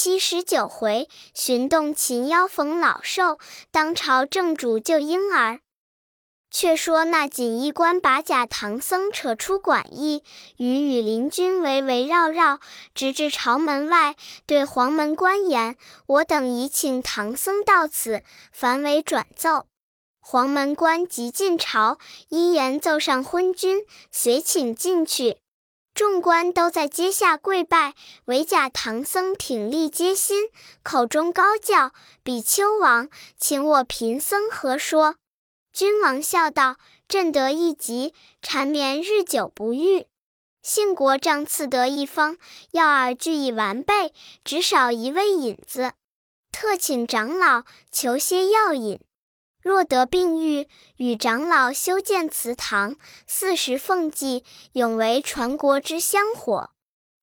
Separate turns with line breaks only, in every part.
七十九回，寻洞擒妖逢老寿，当朝正主救婴儿。却说那锦衣官把假唐僧扯出馆驿，与羽林军围围绕绕，直至朝门外，对黄门官言：“我等已请唐僧到此，凡为转奏。”黄门官即进朝，一言奏上昏君，随请进去。众官都在阶下跪拜，唯假唐僧挺立阶心，口中高叫：“比丘王，请我贫僧何说？”君王笑道：“朕得一疾，缠绵日久不愈。幸国丈赐得一方药饵，俱已完备，只少一味引子，特请长老求些药引。若得病愈，与长老修建祠堂，四时奉祭，永为传国之香火。”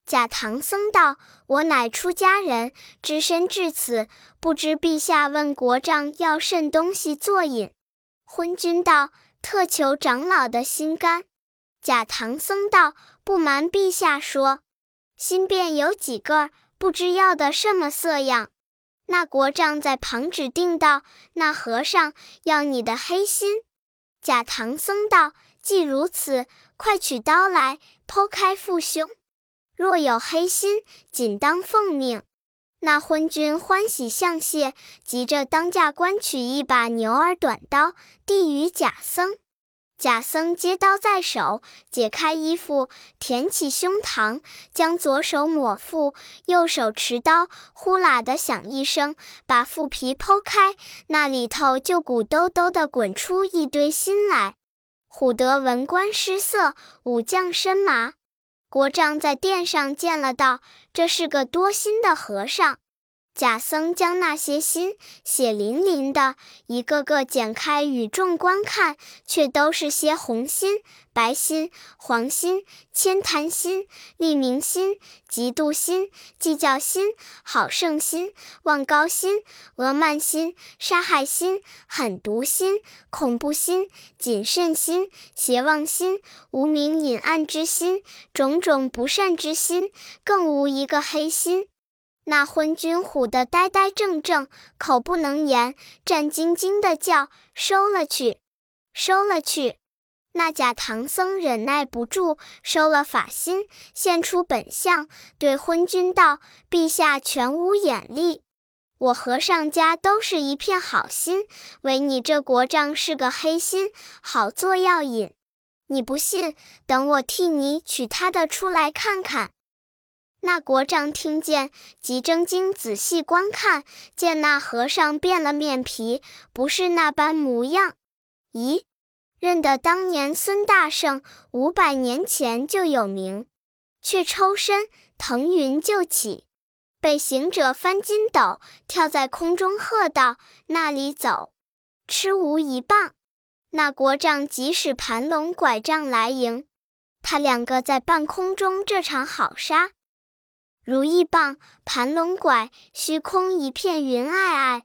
假唐僧道：“我乃出家人，只身至此，不知陛下问国丈要甚东西作饮。”昏君道：“特求长老的心肝。”假唐僧道：“不瞒陛下说，心便有几个，不知要的什么色样。”那国丈在旁指定道：“那和尚要你的黑心。”假唐僧道：“既如此，快取刀来，剖开腹胸。若有黑心，仅当奉命。”那昏君欢喜相谢，急着当驾官取一把牛耳短刀，递与假僧。假僧接刀在手，解开衣服，填起胸膛，将左手抹腹，右手持刀，呼啦的响一声，把腹皮剖开，那里头就鼓兜兜的滚出一堆心来。唬得文官失色，武将身麻。国丈在殿上见了，道：“这是个多心的和尚。”假僧将那些心血淋淋的，一个个剪开与众观看，却都是些红心、白心、黄心、千贪心、利民心、嫉妒心、计较心、好胜心、望高心、恶慢心、杀害心、狠毒心、恐怖心、谨慎心、邪妄心、无名隐暗之心、种种不善之心，更无一个黑心。那昏君唬得呆呆怔怔，口不能言，战兢兢的叫：“收了去，收了去！”那假唐僧忍耐不住，收了法心，现出本相，对昏君道：“陛下全无眼力，我和尚家都是一片好心，唯你这国丈是个黑心，好做药引。你不信，等我替你取他的出来看看。”那国丈听见，即睁睛仔细观看，见那和尚变了面皮，不是那般模样。咦，认得当年孙大圣五百年前就有名，却抽身腾云就起，被行者翻筋斗，跳在空中喝道：“那里走，吃无一棒！”那国丈即使盘龙拐杖来迎，他两个在半空中这场好杀。如意棒，盘龙拐，虚空一片云霭霭。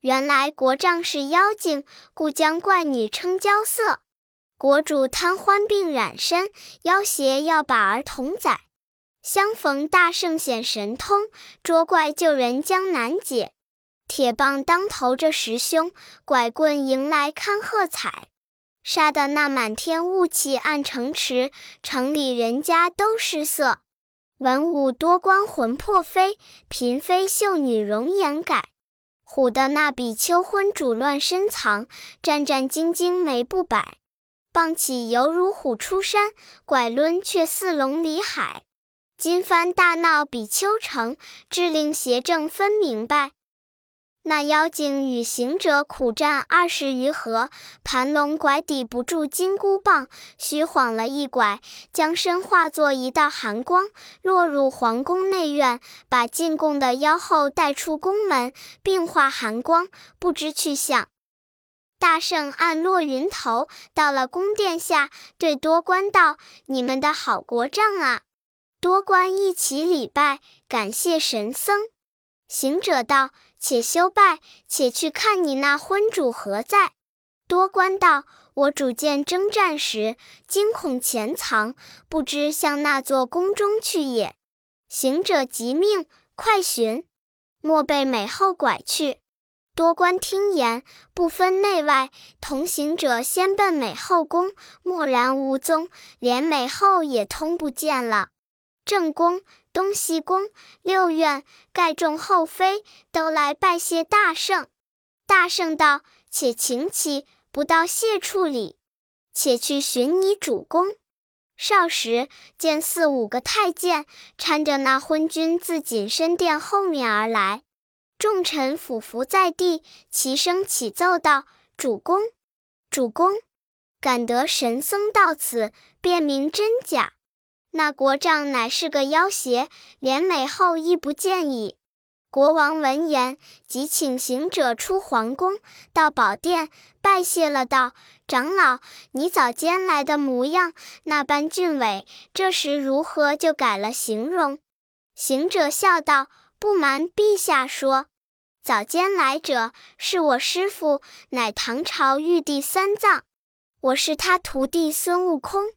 原来国丈是妖精，故将怪女称娇色。国主贪欢病染身，要挟要把儿童宰。相逢大圣显神通，捉怪救人将难解。铁棒当头这时凶，拐棍迎来堪喝彩。杀得那满天雾气暗城池，城里人家都失色。文武多光魂魄飞，嫔妃秀女容颜改。唬得那比丘昏主乱深藏，战战兢兢眉不摆。棒起犹如虎出山，拐抡却似龙离海。金幡大闹比丘城，智令邪正分明白。那妖精与行者苦战二十余合，盘龙拐抵不住金箍棒，虚晃了一拐，将身化作一道寒光，落入皇宫内院，把进贡的妖后带出宫门，并化寒光，不知去向。大圣暗落云头，到了宫殿下，对多官道：“你们的好国丈啊！”多官一起礼拜，感谢神僧。行者道。且休拜，且去看你那昏主何在。多官道：“我主见征战时，惊恐潜藏，不知向那座宫中去也。”行者急命，快寻。莫被美后拐去。多官听言，不分内外，同行者先奔美后宫，蓦然无踪，连美后也通不见了。正宫、东西宫六院盖众后妃都来拜谢大圣。大圣道：“且请起，不到谢处理，且去寻你主公。”少时，见四五个太监搀着那昏君自锦身殿后面而来。众臣俯伏在地，齐声起奏道：“主公，主公，敢得神僧到此，辨明真假。那国丈乃是个妖邪，连美后亦不见矣。”国王闻言，即请行者出皇宫，到宝殿拜谢了，道：“长老，你早间来的模样那般俊伟，这时如何就改了形容？”行者笑道。不瞒陛下说，早间来者是我师父，乃唐朝玉帝三藏，我是他徒弟孙悟空，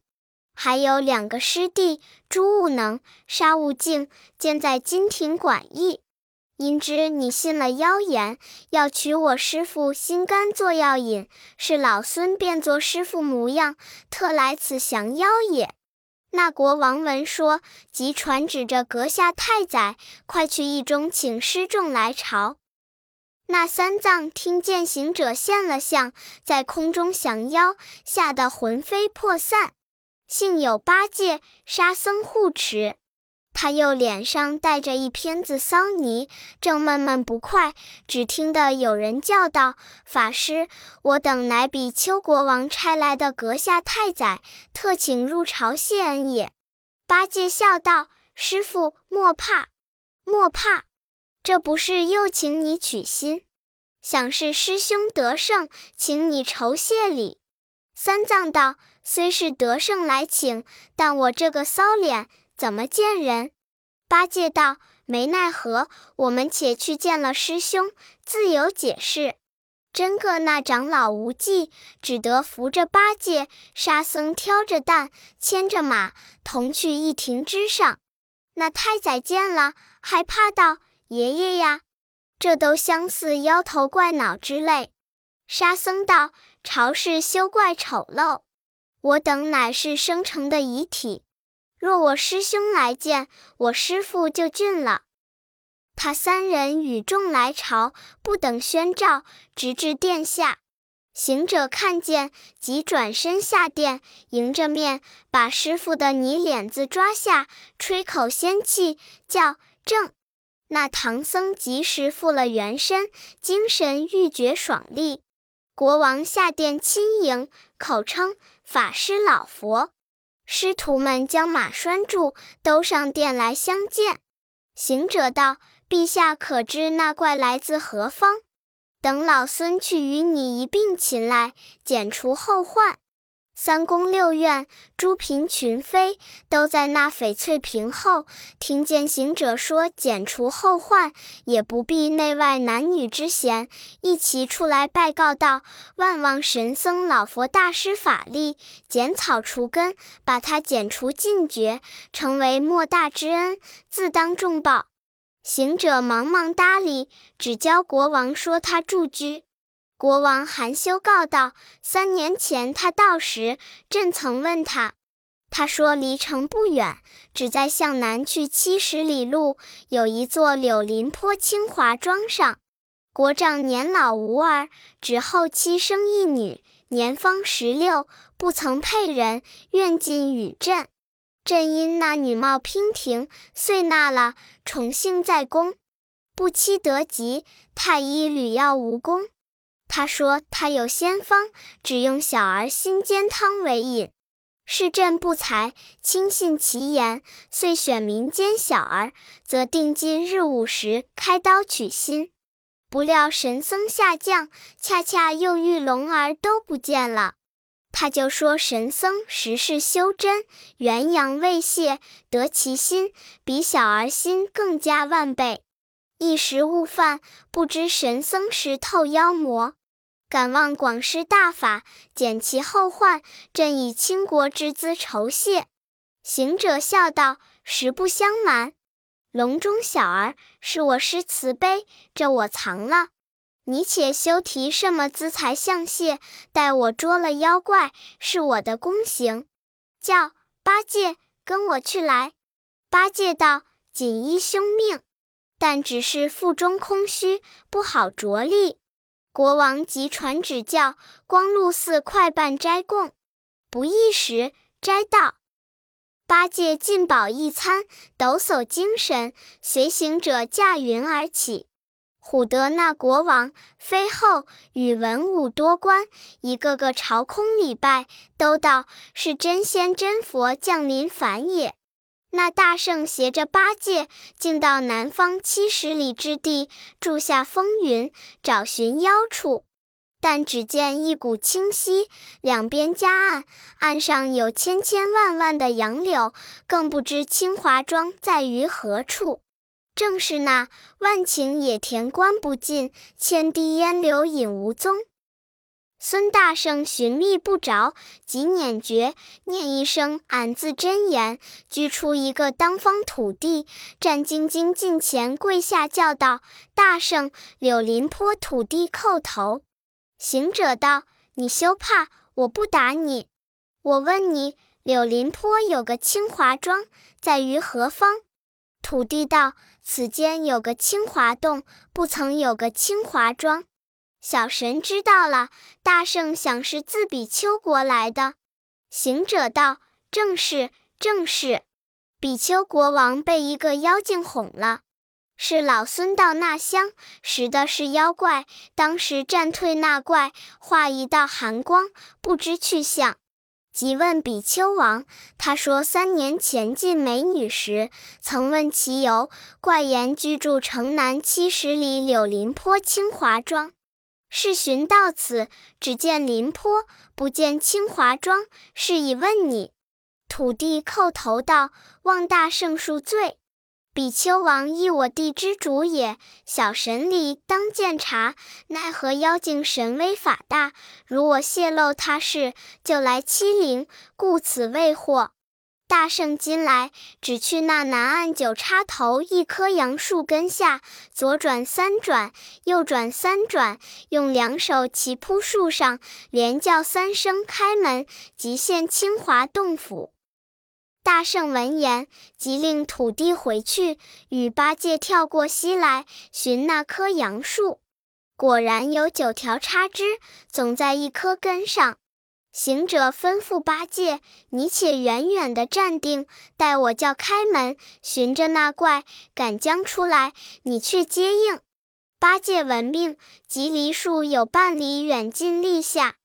还有两个师弟朱悟能、沙悟净，建在金庭馆驿。因知你信了妖言，要取我师父心肝做药引，是老孙变作师父模样，特来此降妖也。那国王闻说，即传旨着阁下太宰，快去驿中请师众来朝。那三藏听见行者现了相，在空中降妖，吓得魂飞魄散。幸有八戒、沙僧护持。他又脸上带着一片子骚泥，正闷闷不快，只听得有人叫道：“法师，我等乃比丘国王差来的阁下太宰，特请入朝谢恩也。”八戒笑道：“师傅莫怕，莫怕，这不是又请你取心，想是师兄得胜，请你酬谢礼。”三藏道：“虽是得胜来请，但我这个骚脸。”怎么见人？八戒道：“没奈何，我们且去见了师兄，自有解释。”真个那长老无计，只得扶着八戒，沙僧挑着担，牵着马，同去一亭之上。那太宰见了，害怕道：“爷爷呀，这都相似妖头怪脑之类。”沙僧道：“朝事休怪丑陋，我等乃是生成的遗体。”若我师兄来见我师父，就俊了。他三人与众来朝，不等宣召，直至殿下。行者看见，即转身下殿，迎着面，把师父的泥脸子抓下，吹口仙气，叫正。那唐僧及时复了原身，精神愈觉爽利。国王下殿亲迎，口称法师老佛。师徒们将马拴住，都上殿来相见。行者道：“陛下可知那怪来自何方？等老孙去与你一并擒来，剪除后患。”三宫六院诸嫔群妃都在那翡翠屏后，听见行者说剪除后患，也不避内外男女之嫌，一齐出来拜告道：“万望神僧老佛大施法力，剪草除根，把他剪除尽绝，成为莫大之恩，自当重报。”行者忙忙搭理，只教国王说他住居。国王含羞告道：“三年前他到时，朕曾问他，他说离城不远，只在向南去七十里路，有一座柳林坡清华庄上。国丈年老无儿，只后妻生一女，年方十六，不曾配人，愿进与朕。朕因那女貌娉婷，遂纳了，宠幸在宫。不期得及，太医屡药无功。”他说：“他有仙方，只用小儿心煎汤为饮。是朕不才，轻信其言，遂选民间小儿，则定今日午时开刀取心。不料神僧下降，恰恰又遇龙儿都不见了。他就说神僧实是修真，元阳未泄，得其心比小儿心更加万倍。一时误犯，不知神僧识透妖魔。”敢望广施大法，减其后患。朕以倾国之资酬谢。行者笑道：“实不相瞒，笼中小儿，是我施慈悲，这我藏了。你且休提什么资财相谢，待我捉了妖怪，是我的功行。叫八戒跟我去来。八戒道：“锦衣兄命，但只是腹中空虚，不好着力。”国王急传旨教，光禄寺快办斋供。不一时，斋到。八戒进饱一餐，抖擞精神，随行者驾云而起。唬得那国王、妃后与文武多官，一个个朝空礼拜，都道是真仙真佛降临凡也。那大圣携着八戒，竟到南方七十里之地，住下风云，找寻妖处。但只见一股清溪，两边夹岸，岸上有千千万万的杨柳，更不知清华庄在于何处。正是那万顷野田关不尽，千滴烟柳引无踪。孙大圣寻觅不着，即捻诀，念一声“俺字真言”，居出一个当方土地，战兢兢近前跪下，叫道：“大圣，柳林坡土地叩头。”行者道：“你休怕，我不打你。我问你，柳林坡有个清华庄，在于何方？”土地道：“此间有个清华洞，不曾有个清华庄。”小神知道了，大圣想是自比丘国来的。行者道：“正是，正是。比丘国王被一个妖精哄了，是老孙到那乡识的是妖怪，当时战退那怪，化一道寒光，不知去向。即问比丘王，他说三年前进美女时，曾问其由，怪言居住城南七十里柳林坡清华庄。”是寻到此，只见林坡，不见清华庄，是以问你。土地叩头道：“望大圣恕罪。比丘王亦我地之主也，小神力当见察。奈何妖精神威法大，如我泄露他事，就来欺凌，故此未获。”大圣今来，只去那南岸九叉头一棵杨树根下，左转三转，右转三转，用两手齐扑树上，连叫三声开门，即现清华洞府。大圣闻言，即令土地回去，与八戒跳过溪来，寻那棵杨树，果然有九条叉枝，总在一棵根上。行者吩咐八戒：“你且远远的站定，待我叫开门，寻着那怪，赶将出来，你去接应。”八戒闻命，即离树有半里远近立下。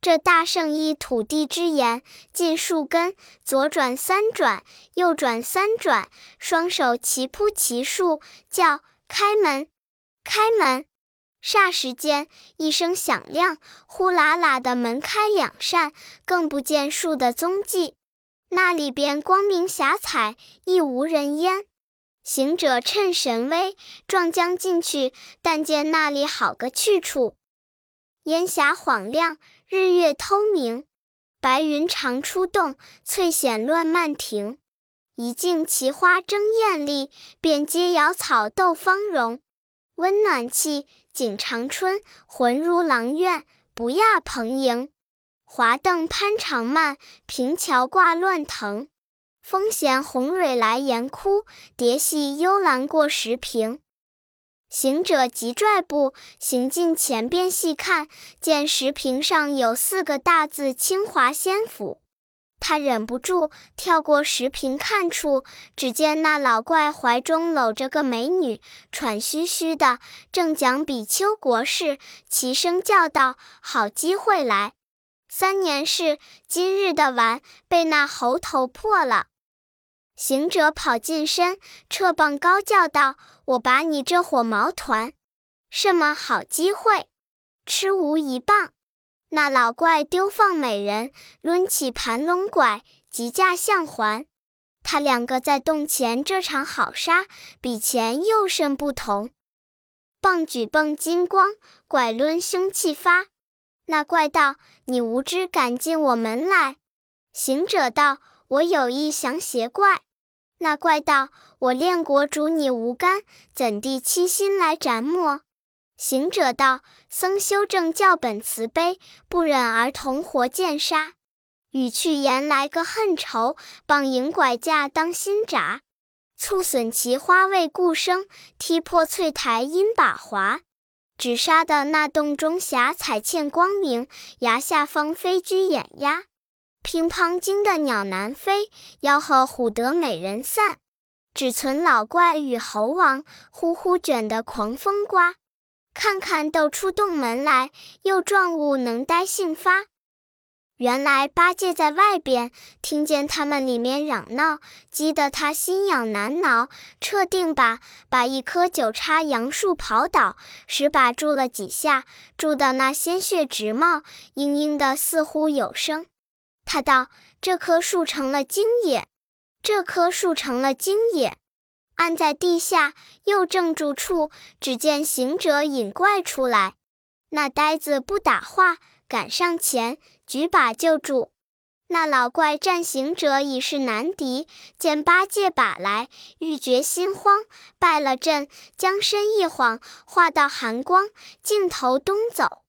这大圣依土地之言，进树根，左转三转，右转三转，双手齐扑齐树，叫开门，开门。霎时间，一声响亮，呼啦啦的门开两扇，更不见树的踪迹。那里边光明霞彩，亦无人烟。行者趁神威，撞将进去，但见那里好个去处，烟霞晃亮，日月透明，白云常出洞，翠藓乱漫庭。一径奇花争艳丽，遍街瑶草斗芳容。温暖气，景长春，浑如狼苑，不亚蓬瀛。华灯攀长漫，平桥挂乱藤。风闲红蕊来岩窟，蝶戏幽兰过石屏。行者急拽步行进前边细看，见石屏上有四个大字“清华仙府”。他忍不住跳过石屏看处，只见那老怪怀中搂着个美女，喘吁吁的，正讲比丘国事，齐声叫道：“好机会来！三年事，今日的完，被那猴头破了。”行者跑近身，掣棒高叫道：“我把你这火毛团，什么好机会？吃无一棒！”那老怪丢放美人，抡起盘龙拐，急驾相还。他两个在洞前这场好杀，比前又甚不同。棒举镚金光，拐抡凶气发。那怪道：“你无知敢进我门来。”行者道：“我有意降邪怪。”那怪道：“我练国主你无干，怎地欺心来斩我？”行者道：“僧修正教本慈悲，不忍儿童活见杀。语去言来个恨仇，棒迎拐架当心闸。促损其花未故生，踢破翠台因把华。只杀的那洞中霞彩嵌光明，崖下方飞居掩压。”乒乓惊得鸟难飞，吆喝唬得美人散。只存老怪与猴王，呼呼卷得狂风刮。看看斗出洞门来，又撞物能呆性发。原来八戒在外边听见他们里面嚷闹，激得他心痒难挠，撤定把把一棵九叉杨树刨倒，使把住了几下，住的那鲜血直冒，嘤嘤的似乎有声。他道：“这棵树成了精也，这棵树成了精也。”按在地下，又正住处，只见行者引怪出来。那呆子不打话，赶上前，举把就住。那老怪战行者已是难敌，见八戒把来，欲觉心慌，败了阵，将身一晃，化到寒光，径头东走。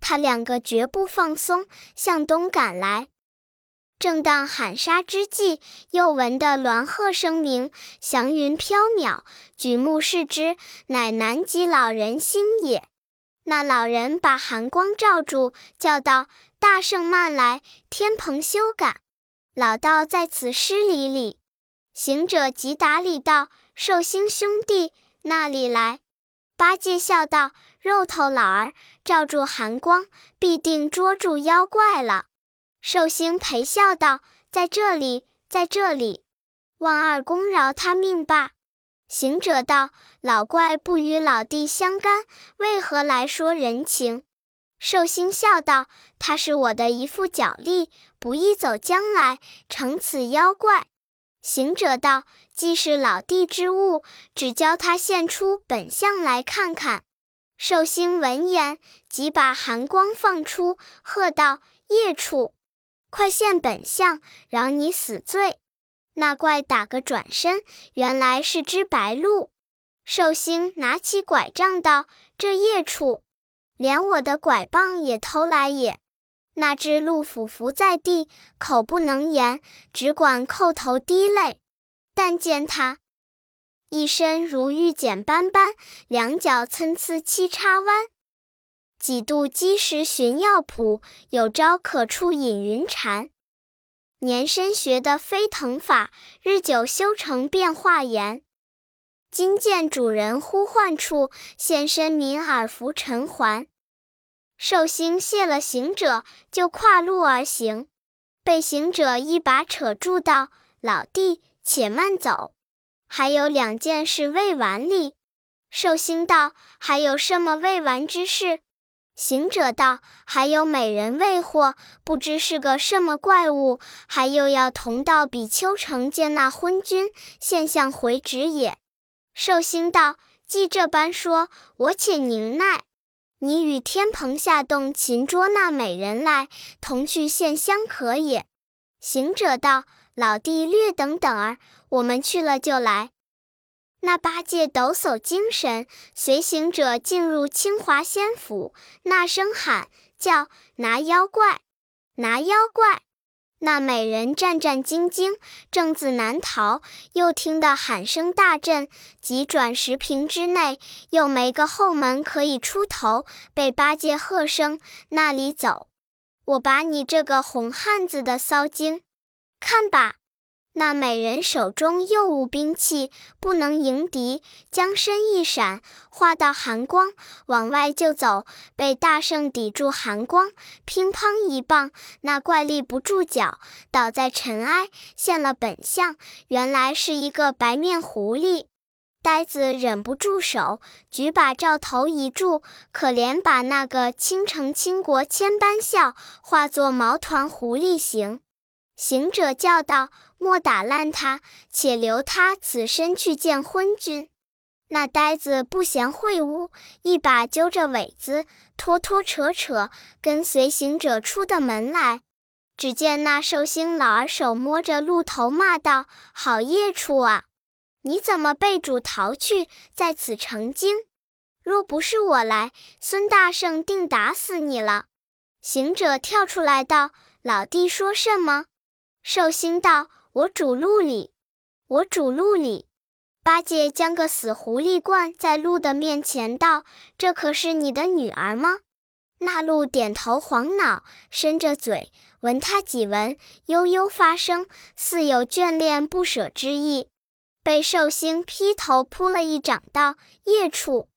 他两个绝不放松，向东赶来。正当喊杀之际，又闻得鸾鹤声鸣，祥云飘渺。举目视之，乃南极老人星也。那老人把寒光罩住，叫道：“大圣慢来，天蓬休赶。老道在此施礼礼。”行者即打礼道：“寿星兄弟，那里来？”八戒笑道：“肉头老儿罩住寒光，必定捉住妖怪了。”寿星陪笑道：“在这里，在这里，望二公饶他命吧。”行者道：“老怪不与老弟相干，为何来说人情？”寿星笑道：“他是我的一副脚力，不易走将来，成此妖怪。”行者道：“既是老弟之物，只教他现出本相来看看。”寿星闻言，即把寒光放出，喝道：“孽畜！”快现本相，饶你死罪！那怪打个转身，原来是只白鹿。寿星拿起拐杖道：“这孽畜，连我的拐棒也偷来也！”那只鹿俯伏在地，口不能言，只管叩头滴泪。但见他一身如玉剪斑斑，两脚参差七叉弯。几度积食寻药谱，有招可触引云禅。年深学得飞腾法，日久修成变化言。今见主人呼唤处，现身民耳服尘寰。寿星谢了行者，就跨路而行，被行者一把扯住，道：“老弟，且慢走，还有两件事未完哩。”寿星道：“还有什么未完之事？”行者道：“还有美人未获，不知是个什么怪物，还又要同到比丘城见那昏君，现相回旨也。”寿星道：“既这般说，我且宁耐。你与天蓬下洞擒捉那美人来，同去现相可也。”行者道：“老弟略等等儿，我们去了就来。”那八戒抖擞精神，随行者进入清华仙府，那声喊叫拿妖怪，拿妖怪。那美人战战兢兢，正自难逃，又听得喊声大震，急转十平之内，又没个后门可以出头，被八戒喝声：“那里走！我把你这个红汉子的骚精，看吧！”那美人手中又无兵器，不能迎敌，将身一闪，化到寒光，往外就走，被大圣抵住寒光，乒乓一棒，那怪力不住脚，倒在尘埃，现了本相，原来是一个白面狐狸。呆子忍不住手，举把照头一住，可怜把那个倾城倾国千般笑，化作毛团狐狸形。行者叫道。莫打烂他，且留他此身去见昏君。那呆子不嫌秽污，一把揪着尾子，拖拖扯扯，跟随行者出的门来。只见那寿星老儿手摸着鹿头，骂道：“好孽畜啊！你怎么被主逃去，在此成精？若不是我来，孙大圣定打死你了。”行者跳出来道：“老弟说什么？”寿星道：“我主鹿里，我主鹿里。”八戒将个死狐狸灌在鹿的面前，道：“这可是你的女儿吗？”那鹿点头晃脑，伸着嘴闻他几闻，悠悠发声，似有眷恋不舍之意。被寿星劈头扑了一掌，道：“孽畜，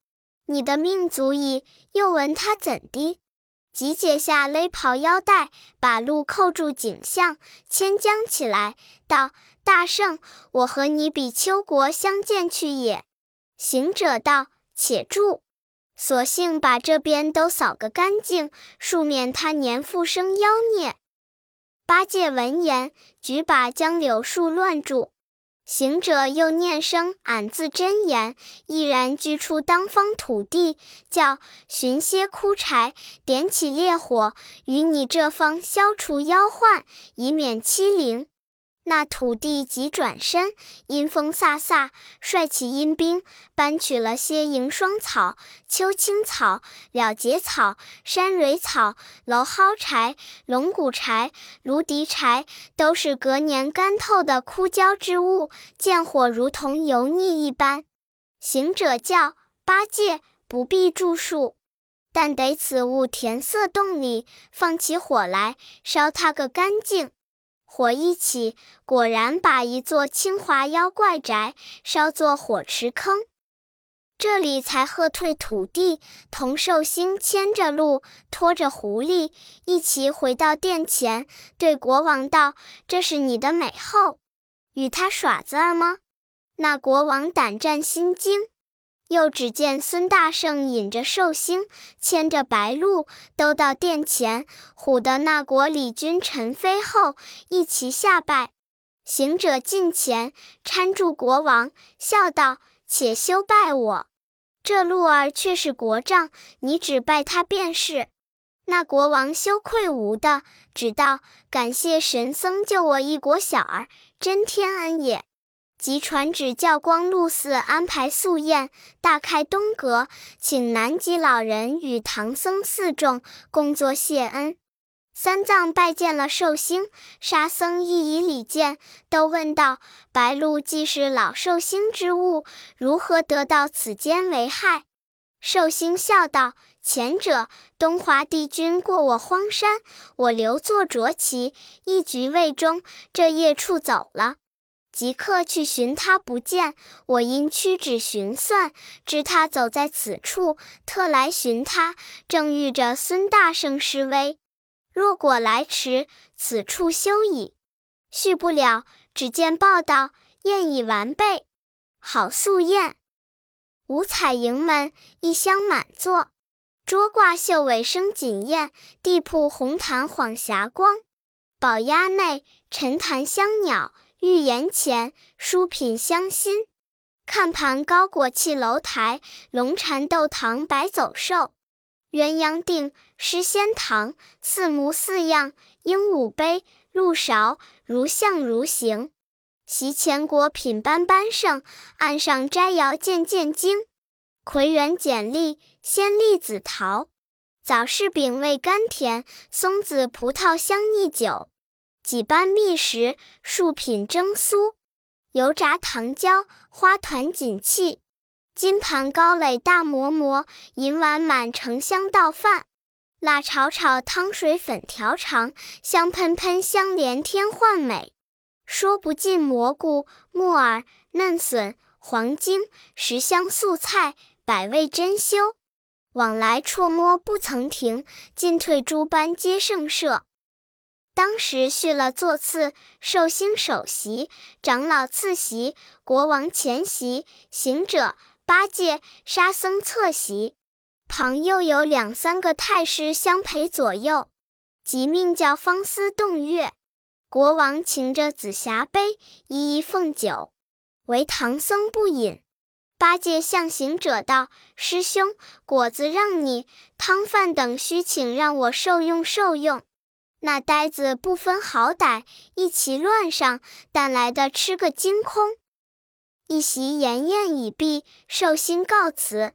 你的命足矣！又闻他怎的？”即解下勒袍腰带，把路扣住颈项，牵将起来，道：“大圣，我和你比丘国相见去也。”行者道：“且住，索性把这边都扫个干净，恕免他年复生妖孽。”八戒闻言，举把将柳树乱住。行者又念声“俺自真言”，毅然居出当方土地，叫寻些枯柴，点起烈火，与你这方消除妖患，以免欺凌。那土地即转身，阴风飒飒，率起阴兵，搬取了些迎霜草、秋青草、了结草、山蕊草、蒌蒿柴、龙骨柴、芦荻柴，都是隔年干透的枯焦之物，见火如同油腻一般。行者叫八戒不必著述，但得此物填塞洞里，放起火来，烧它个干净。火一起，果然把一座清华妖怪宅烧作火池坑。这里才喝退土地，同寿星牵着鹿，拖着狐狸，一起回到殿前，对国王道：“这是你的美后，与他耍子儿吗？”那国王胆战心惊。又只见孙大圣引着寿星，牵着白鹿，都到殿前，唬得那国里君臣妃后一齐下拜。行者近前搀住国王，笑道：“且休拜我，这鹿儿却是国丈，你只拜他便是。”那国王羞愧无的，只道：“感谢神僧救我一国小儿，真天恩也。”即传旨教光禄寺安排素宴，大开东阁，请南极老人与唐僧四众共作谢恩。三藏拜见了寿星，沙僧亦以礼见，都问道：“白鹿既是老寿星之物，如何得到此间为害？”寿星笑道：“前者东华帝君过我荒山，我留作卓骑，一局未终，这夜处走了。”即刻去寻他，不见。我因屈指寻算，知他走在此处，特来寻他。正遇着孙大圣施威，若果来迟，此处休矣。续不了，只见报道宴已完备，好素宴。五彩迎门，一厢满座，桌挂绣尾生锦砚，地铺红毯晃霞光。宝鸭内，沉檀香袅。玉颜前，书品香馨；看盘高果砌楼台，龙蝉斗堂白走兽。鸳鸯定，诗仙堂，四模四样，鹦鹉杯，鹿勺，如象如形。席前果品般般盛，案上摘肴件件精。葵园简历，鲜栗子桃；枣柿饼味甘甜，松子葡萄香腻酒。几般蜜食，数品蒸酥，油炸糖椒，花团锦气。金盘高垒大馍馍，银碗满盛香倒饭。辣炒炒，汤水粉条长，香喷喷，香连天幻美。说不尽蘑菇、木耳、嫩笋、黄精、十香素菜，百味珍馐。往来触摸不曾停，进退诸般皆胜设。当时续了座次，寿星首席，长老次席，国王前席，行者、八戒、沙僧侧席，旁又有两三个太师相陪左右，即命叫方思动乐。国王擎着紫霞杯，一一奉酒，唯唐僧不饮。八戒向行者道：“师兄，果子让你，汤饭等需请让我受用受用。”那呆子不分好歹，一齐乱上，但来的吃个精空。一席筵宴已毕，寿星告辞。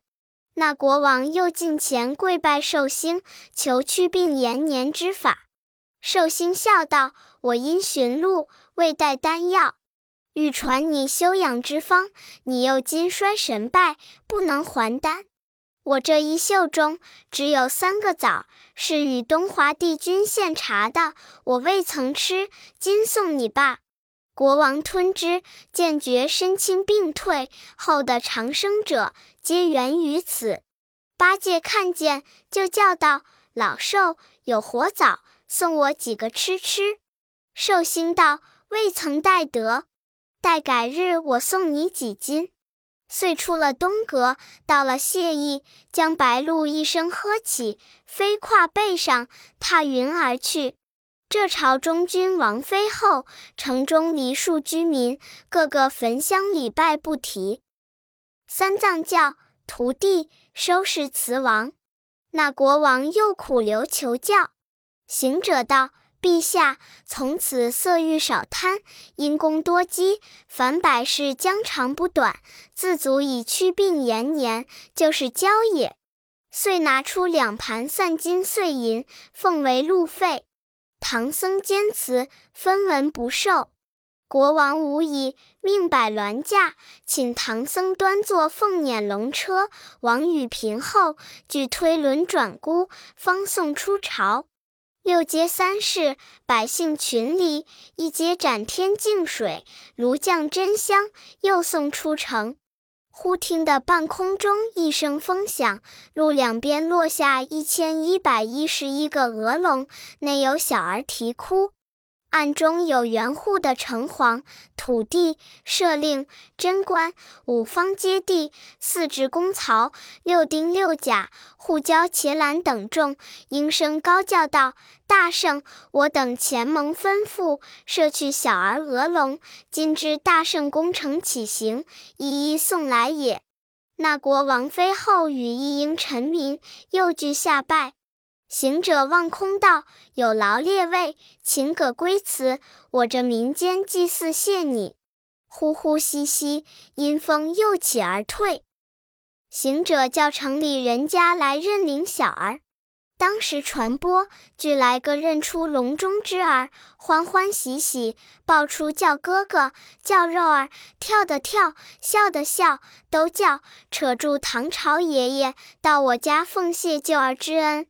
那国王又进前跪拜寿星，求祛病延年之法。寿星笑道：“我因寻路未带丹药，欲传你休养之方，你又今衰神败，不能还丹。我这衣袖中只有三个枣，是与东华帝君献茶的，我未曾吃，今送你罢。”国王吞之，见觉身轻病退，后的长生者皆源于此。八戒看见，就叫道：“老寿有活枣。”送我几个吃吃。寿星道：“未曾带得，待改日我送你几斤。”遂出了东阁，到了谢意，将白鹿一声喝起，飞跨背上，踏云而去。这朝中君王妃后，城中梨树居民，个个焚香礼拜不提。三藏教徒弟收拾慈王，那国王又苦留求教。行者道：“陛下，从此色欲少贪，因功多积，凡百事将长不短，自足以祛病延年，就是交也。”遂拿出两盘散金碎银，奉为路费。唐僧坚辞，分文不受。国王无已，命摆銮驾，请唐僧端坐凤辇龙车，王雨平后，俱推轮转孤，方送出朝。六街三市，百姓群里，一街斩天净水，炉匠真香，又送出城。忽听得半空中一声风响，路两边落下一千一百一十一个鹅笼，内有小儿啼哭。暗中有园户的城隍、土地、舍令、贞观、五方揭谛、四职公曹、六丁六甲、护交伽蓝等众，应声高叫道：“大圣，我等前蒙吩咐，摄去小儿鹅龙，今知大圣功成起行，一一送来也。”那国王妃后与一应臣民，又俱下拜。行者望空道：“有劳列位，请葛归辞。我这民间祭祀谢你。”呼呼兮兮，阴风又起而退。行者叫城里人家来认领小儿。当时传播，俱来个认出笼中之儿，欢欢喜喜，抱出叫哥哥，叫肉儿，跳的跳，笑的笑，都叫扯住唐朝爷爷到我家奉谢救儿之恩。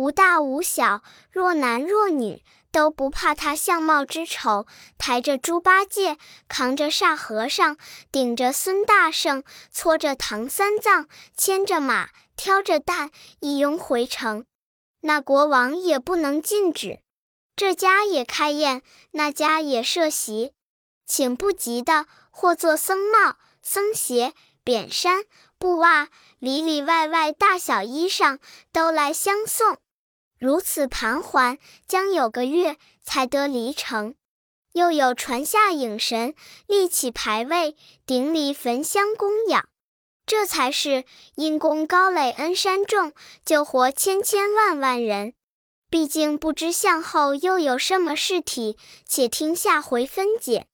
无大无小，若男若女，都不怕他相貌之丑。抬着猪八戒，扛着沙和尚，顶着孙大圣，搓着唐三藏，牵着马，挑着担，一拥回城。那国王也不能禁止，这家也开宴，那家也设席，请不及的，或做僧帽、僧鞋、扁衫。布袜里里外外大小衣裳都来相送，如此盘桓，将有个月才得离城。又有传下影神，立起牌位，顶礼焚香供养。这才是因功高累，恩山重，救活千千万万人。毕竟不知向后又有什么事体，且听下回分解。